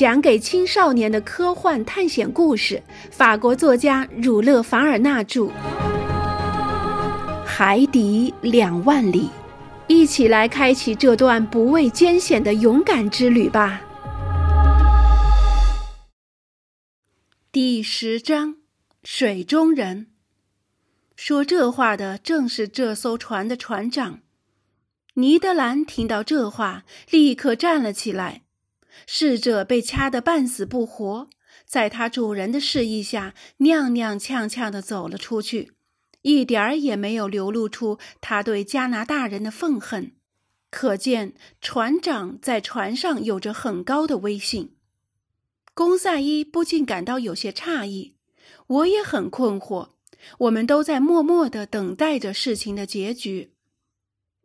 讲给青少年的科幻探险故事，法国作家儒勒·凡尔纳著，《海底两万里》，一起来开启这段不畏艰险的勇敢之旅吧。第十章：水中人。说这话的正是这艘船的船长。尼德兰听到这话，立刻站了起来。侍者被掐得半死不活，在他主人的示意下，踉踉跄跄地走了出去，一点儿也没有流露出他对加拿大人的愤恨。可见船长在船上有着很高的威信。公赛伊不禁感到有些诧异，我也很困惑。我们都在默默地等待着事情的结局。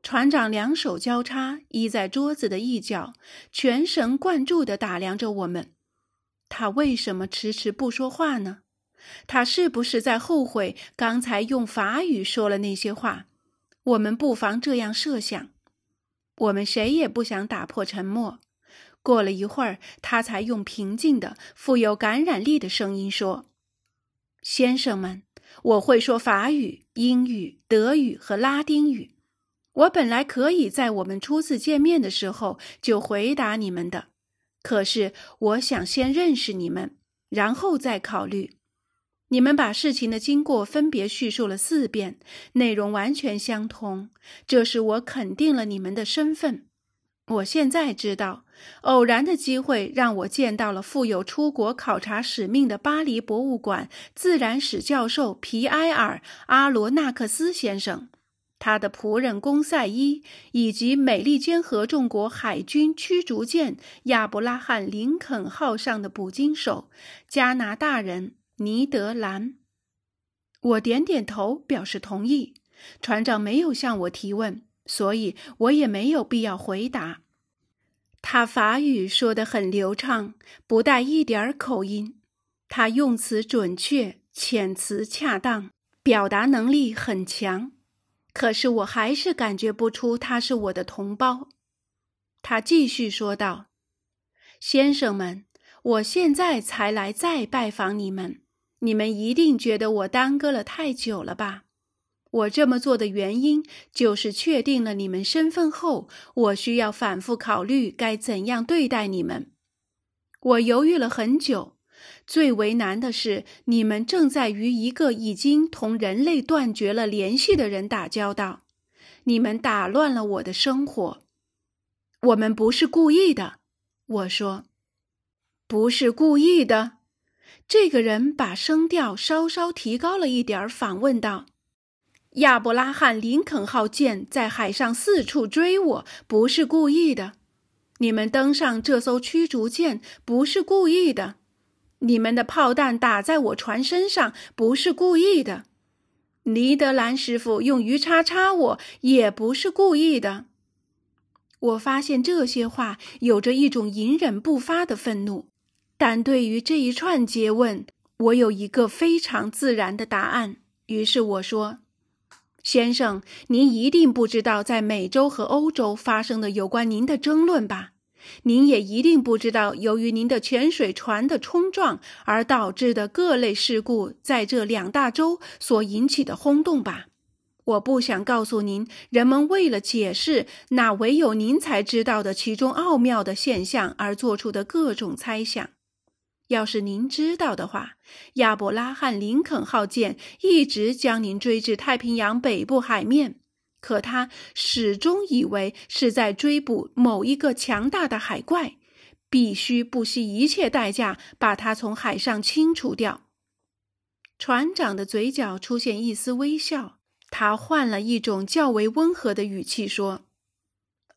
船长两手交叉依在桌子的一角，全神贯注地打量着我们。他为什么迟迟不说话呢？他是不是在后悔刚才用法语说了那些话？我们不妨这样设想。我们谁也不想打破沉默。过了一会儿，他才用平静的、富有感染力的声音说：“先生们，我会说法语、英语、德语和拉丁语。”我本来可以在我们初次见面的时候就回答你们的，可是我想先认识你们，然后再考虑。你们把事情的经过分别叙述了四遍，内容完全相同，这使我肯定了你们的身份。我现在知道，偶然的机会让我见到了负有出国考察使命的巴黎博物馆自然史教授皮埃尔·阿罗纳克斯先生。他的仆人公赛伊以及美利坚合众国海军驱逐舰亚伯拉罕·林肯号上的捕鲸手加拿大人尼德兰，我点点头表示同意。船长没有向我提问，所以我也没有必要回答。他法语说得很流畅，不带一点儿口音。他用词准确，遣词恰当，表达能力很强。可是我还是感觉不出他是我的同胞，他继续说道：“先生们，我现在才来再拜访你们，你们一定觉得我耽搁了太久了吧？我这么做的原因就是确定了你们身份后，我需要反复考虑该怎样对待你们。我犹豫了很久。”最为难的是，你们正在与一个已经同人类断绝了联系的人打交道。你们打乱了我的生活。我们不是故意的，我说，不是故意的。这个人把声调稍稍提高了一点，反问道：“亚伯拉罕·林肯号舰在海上四处追我，不是故意的。你们登上这艘驱逐舰，不是故意的。”你们的炮弹打在我船身上，不是故意的。尼德兰师傅用鱼叉插我，也不是故意的。我发现这些话有着一种隐忍不发的愤怒，但对于这一串诘问，我有一个非常自然的答案。于是我说：“先生，您一定不知道在美洲和欧洲发生的有关您的争论吧？”您也一定不知道，由于您的潜水船的冲撞而导致的各类事故，在这两大洲所引起的轰动吧？我不想告诉您，人们为了解释那唯有您才知道的其中奥妙的现象而做出的各种猜想。要是您知道的话，亚伯拉罕·林肯号舰一直将您追至太平洋北部海面。可他始终以为是在追捕某一个强大的海怪，必须不惜一切代价把它从海上清除掉。船长的嘴角出现一丝微笑，他换了一种较为温和的语气说：“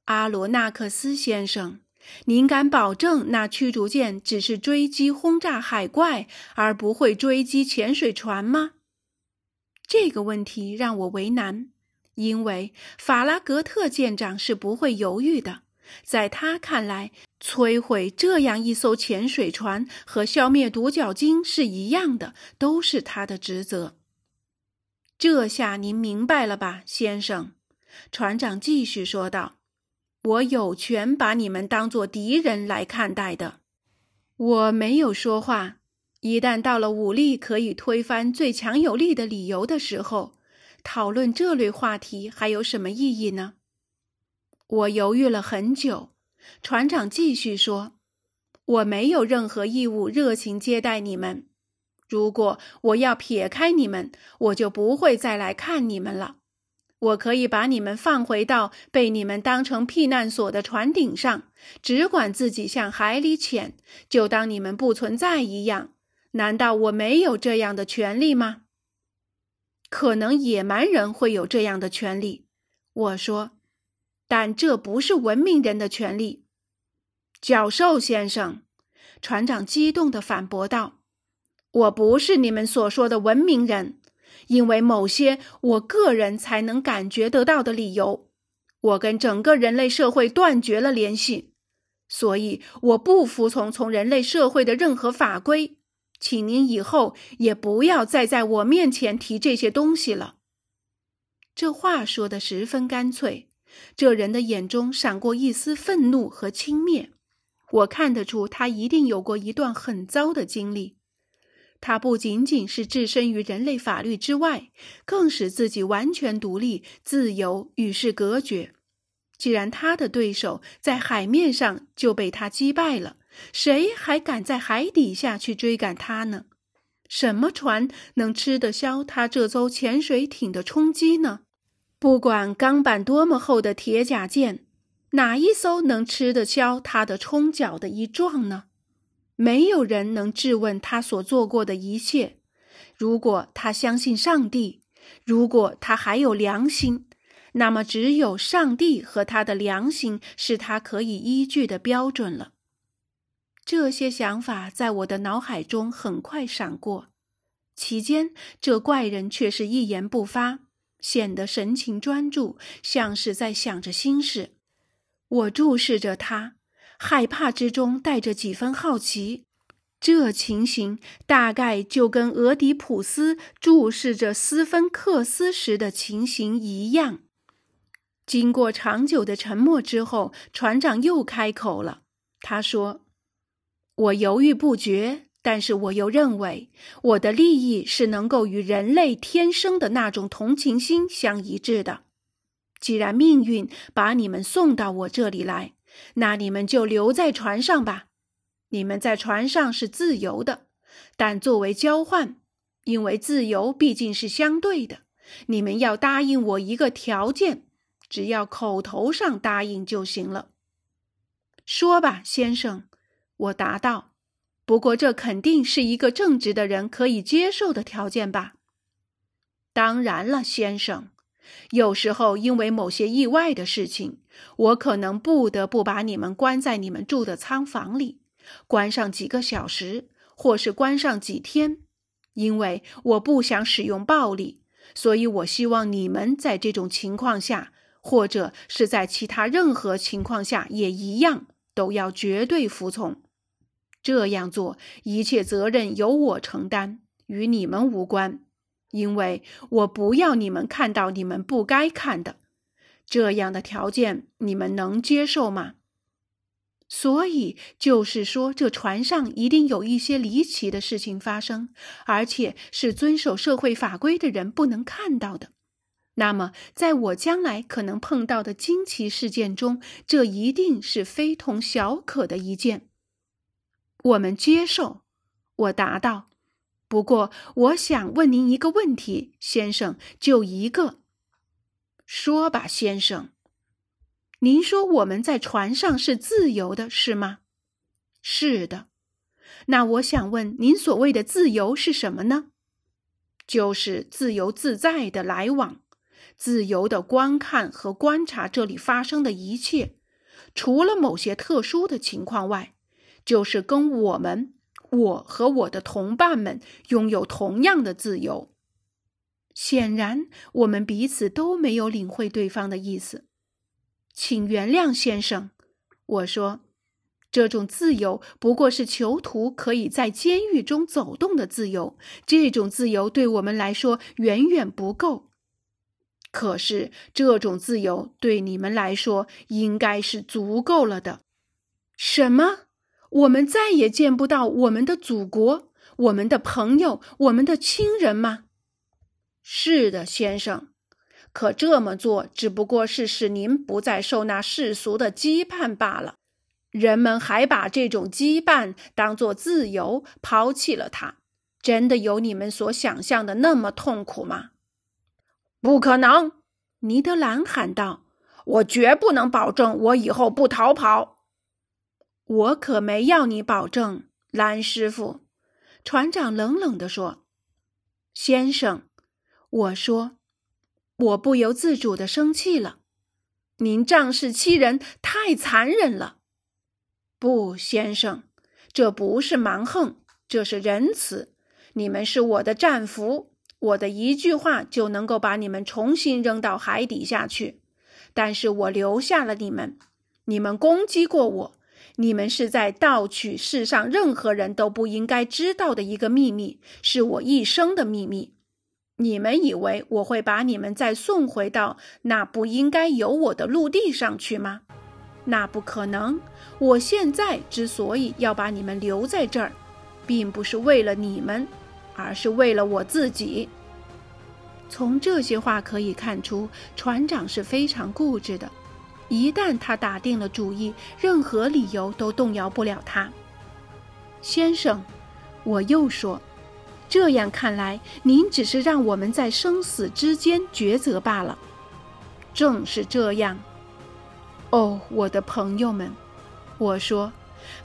阿罗纳克斯先生，您敢保证那驱逐舰只是追击轰炸海怪，而不会追击潜水船吗？”这个问题让我为难。因为法拉格特舰长是不会犹豫的，在他看来，摧毁这样一艘潜水船和消灭独角鲸是一样的，都是他的职责。这下您明白了吧，先生？船长继续说道：“我有权把你们当作敌人来看待的。”我没有说话。一旦到了武力可以推翻最强有力的理由的时候，讨论这类话题还有什么意义呢？我犹豫了很久。船长继续说：“我没有任何义务热情接待你们。如果我要撇开你们，我就不会再来看你们了。我可以把你们放回到被你们当成避难所的船顶上，只管自己向海里潜，就当你们不存在一样。难道我没有这样的权利吗？可能野蛮人会有这样的权利。”我说。但这不是文明人的权利，教授先生。船长激动地反驳道：“我不是你们所说的文明人，因为某些我个人才能感觉得到的理由，我跟整个人类社会断绝了联系，所以我不服从从人类社会的任何法规。请您以后也不要再在我面前提这些东西了。”这话说得十分干脆。这人的眼中闪过一丝愤怒和轻蔑，我看得出他一定有过一段很糟的经历。他不仅仅是置身于人类法律之外，更使自己完全独立、自由，与世隔绝。既然他的对手在海面上就被他击败了，谁还敢在海底下去追赶他呢？什么船能吃得消他这艘潜水艇的冲击呢？不管钢板多么厚的铁甲舰，哪一艘能吃得消他的冲脚的一撞呢？没有人能质问他所做过的一切。如果他相信上帝，如果他还有良心，那么只有上帝和他的良心是他可以依据的标准了。这些想法在我的脑海中很快闪过，期间这怪人却是一言不发。显得神情专注，像是在想着心事。我注视着他，害怕之中带着几分好奇。这情形大概就跟俄狄浦斯注视着斯芬克斯时的情形一样。经过长久的沉默之后，船长又开口了。他说：“我犹豫不决。”但是我又认为，我的利益是能够与人类天生的那种同情心相一致的。既然命运把你们送到我这里来，那你们就留在船上吧。你们在船上是自由的，但作为交换，因为自由毕竟是相对的，你们要答应我一个条件，只要口头上答应就行了。说吧，先生，我答道。不过，这肯定是一个正直的人可以接受的条件吧？当然了，先生。有时候，因为某些意外的事情，我可能不得不把你们关在你们住的仓房里，关上几个小时，或是关上几天。因为我不想使用暴力，所以我希望你们在这种情况下，或者是在其他任何情况下也一样，都要绝对服从。这样做，一切责任由我承担，与你们无关，因为我不要你们看到你们不该看的。这样的条件，你们能接受吗？所以，就是说，这船上一定有一些离奇的事情发生，而且是遵守社会法规的人不能看到的。那么，在我将来可能碰到的惊奇事件中，这一定是非同小可的一件。我们接受，我答道。不过，我想问您一个问题，先生，就一个。说吧，先生。您说我们在船上是自由的，是吗？是的。那我想问，您所谓的自由是什么呢？就是自由自在的来往，自由的观看和观察这里发生的一切，除了某些特殊的情况外。就是跟我们，我和我的同伴们拥有同样的自由。显然，我们彼此都没有领会对方的意思。请原谅，先生，我说，这种自由不过是囚徒可以在监狱中走动的自由。这种自由对我们来说远远不够。可是，这种自由对你们来说应该是足够了的。什么？我们再也见不到我们的祖国、我们的朋友、我们的亲人吗？是的，先生。可这么做只不过是使您不再受那世俗的羁绊罢了。人们还把这种羁绊当作自由，抛弃了它。真的有你们所想象的那么痛苦吗？不可能！尼德兰喊道：“我绝不能保证我以后不逃跑。”我可没要你保证，兰师傅。”船长冷冷地说。“先生，我说，我不由自主的生气了。您仗势欺人，太残忍了。不，先生，这不是蛮横，这是仁慈。你们是我的战俘，我的一句话就能够把你们重新扔到海底下去。但是我留下了你们，你们攻击过我。”你们是在盗取世上任何人都不应该知道的一个秘密，是我一生的秘密。你们以为我会把你们再送回到那不应该有我的陆地上去吗？那不可能。我现在之所以要把你们留在这儿，并不是为了你们，而是为了我自己。从这些话可以看出，船长是非常固执的。一旦他打定了主意，任何理由都动摇不了他。先生，我又说，这样看来，您只是让我们在生死之间抉择罢了。正是这样。哦，我的朋友们，我说，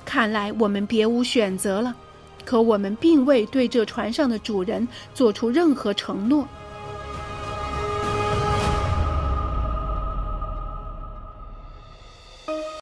看来我们别无选择了。可我们并未对这船上的主人做出任何承诺。